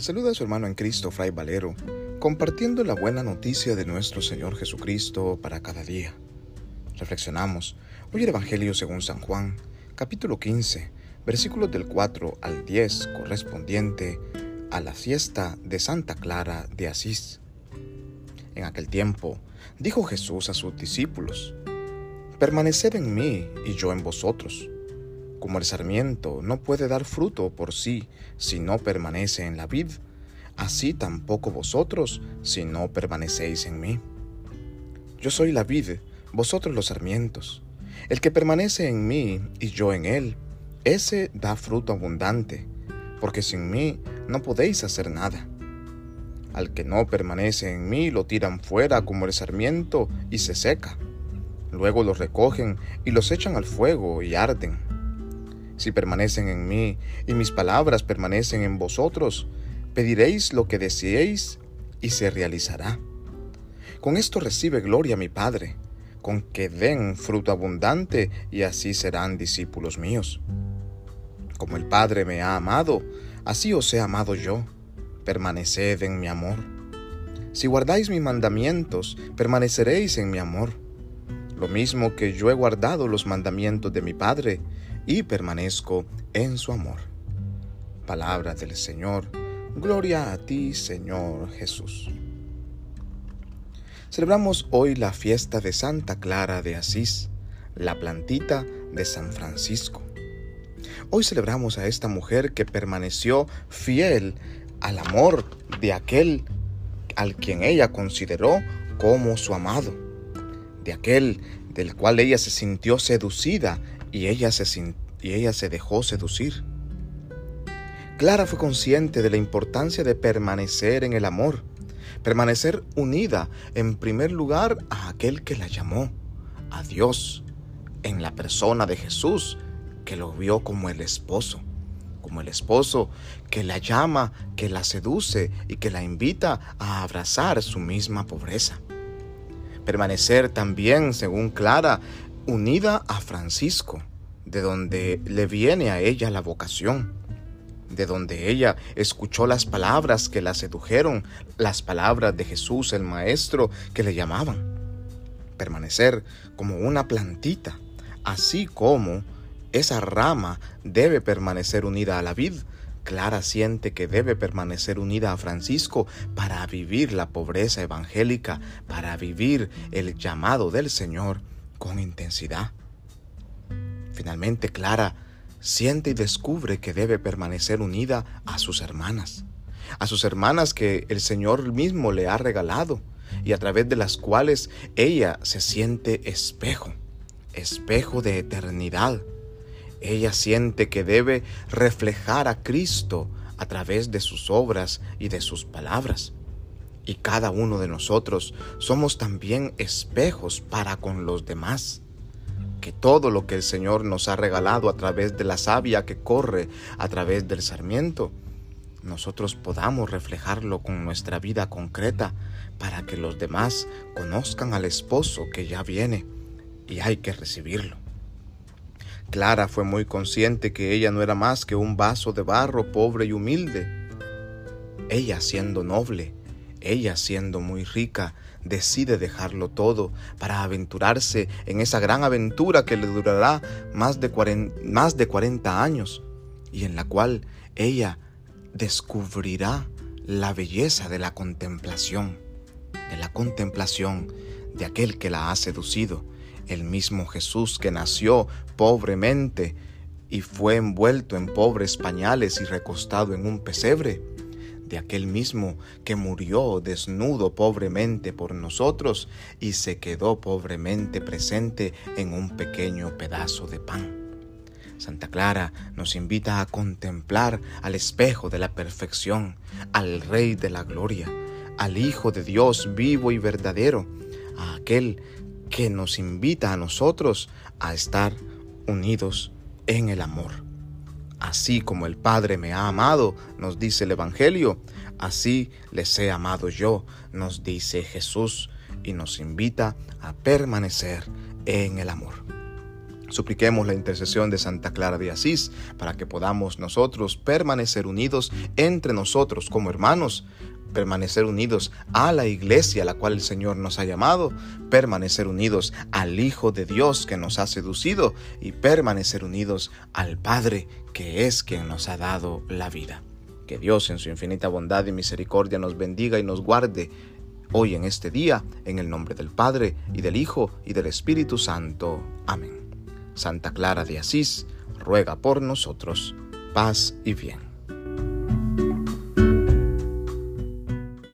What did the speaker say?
Saluda a su hermano en Cristo, Fray Valero, compartiendo la buena noticia de nuestro Señor Jesucristo para cada día. Reflexionamos hoy el Evangelio según San Juan, capítulo 15, versículos del 4 al 10, correspondiente a la fiesta de Santa Clara de Asís. En aquel tiempo, dijo Jesús a sus discípulos, Permaneced en mí y yo en vosotros como el sarmiento no puede dar fruto por sí si no permanece en la vid, así tampoco vosotros si no permanecéis en mí. Yo soy la vid, vosotros los sarmientos. El que permanece en mí y yo en él, ese da fruto abundante, porque sin mí no podéis hacer nada. Al que no permanece en mí lo tiran fuera como el sarmiento y se seca. Luego los recogen y los echan al fuego y arden. Si permanecen en mí y mis palabras permanecen en vosotros, pediréis lo que deseéis y se realizará. Con esto recibe gloria mi Padre, con que den fruto abundante y así serán discípulos míos. Como el Padre me ha amado, así os he amado yo. Permaneced en mi amor. Si guardáis mis mandamientos, permaneceréis en mi amor. Lo mismo que yo he guardado los mandamientos de mi Padre y permanezco en su amor. Palabra del Señor. Gloria a ti, Señor Jesús. Celebramos hoy la fiesta de Santa Clara de Asís, la plantita de San Francisco. Hoy celebramos a esta mujer que permaneció fiel al amor de aquel al quien ella consideró como su amado, de aquel del cual ella se sintió seducida y ella se, y ella se dejó seducir. Clara fue consciente de la importancia de permanecer en el amor, permanecer unida en primer lugar a aquel que la llamó, a Dios, en la persona de Jesús, que lo vio como el esposo, como el esposo que la llama, que la seduce y que la invita a abrazar su misma pobreza. Permanecer también, según Clara, unida a Francisco, de donde le viene a ella la vocación, de donde ella escuchó las palabras que la sedujeron, las palabras de Jesús el Maestro que le llamaban. Permanecer como una plantita, así como esa rama debe permanecer unida a la vid, Clara siente que debe permanecer unida a Francisco para vivir la pobreza evangélica, para vivir el llamado del Señor con intensidad. Finalmente Clara siente y descubre que debe permanecer unida a sus hermanas, a sus hermanas que el Señor mismo le ha regalado y a través de las cuales ella se siente espejo, espejo de eternidad. Ella siente que debe reflejar a Cristo a través de sus obras y de sus palabras. Y cada uno de nosotros somos también espejos para con los demás que todo lo que el Señor nos ha regalado a través de la savia que corre a través del sarmiento, nosotros podamos reflejarlo con nuestra vida concreta para que los demás conozcan al esposo que ya viene y hay que recibirlo. Clara fue muy consciente que ella no era más que un vaso de barro pobre y humilde. Ella siendo noble, ella siendo muy rica, decide dejarlo todo para aventurarse en esa gran aventura que le durará más de 40, más de 40 años y en la cual ella descubrirá la belleza de la contemplación, de la contemplación de aquel que la ha seducido, el mismo Jesús que nació pobremente y fue envuelto en pobres pañales y recostado en un pesebre de aquel mismo que murió desnudo pobremente por nosotros y se quedó pobremente presente en un pequeño pedazo de pan. Santa Clara nos invita a contemplar al espejo de la perfección, al Rey de la Gloria, al Hijo de Dios vivo y verdadero, a aquel que nos invita a nosotros a estar unidos en el amor. Así como el Padre me ha amado, nos dice el Evangelio, así les he amado yo, nos dice Jesús, y nos invita a permanecer en el amor. Supliquemos la intercesión de Santa Clara de Asís para que podamos nosotros permanecer unidos entre nosotros como hermanos, permanecer unidos a la iglesia a la cual el Señor nos ha llamado, permanecer unidos al Hijo de Dios que nos ha seducido y permanecer unidos al Padre que es quien nos ha dado la vida. Que Dios en su infinita bondad y misericordia nos bendiga y nos guarde hoy en este día, en el nombre del Padre y del Hijo y del Espíritu Santo. Amén. Santa Clara de Asís, ruega por nosotros. Paz y bien.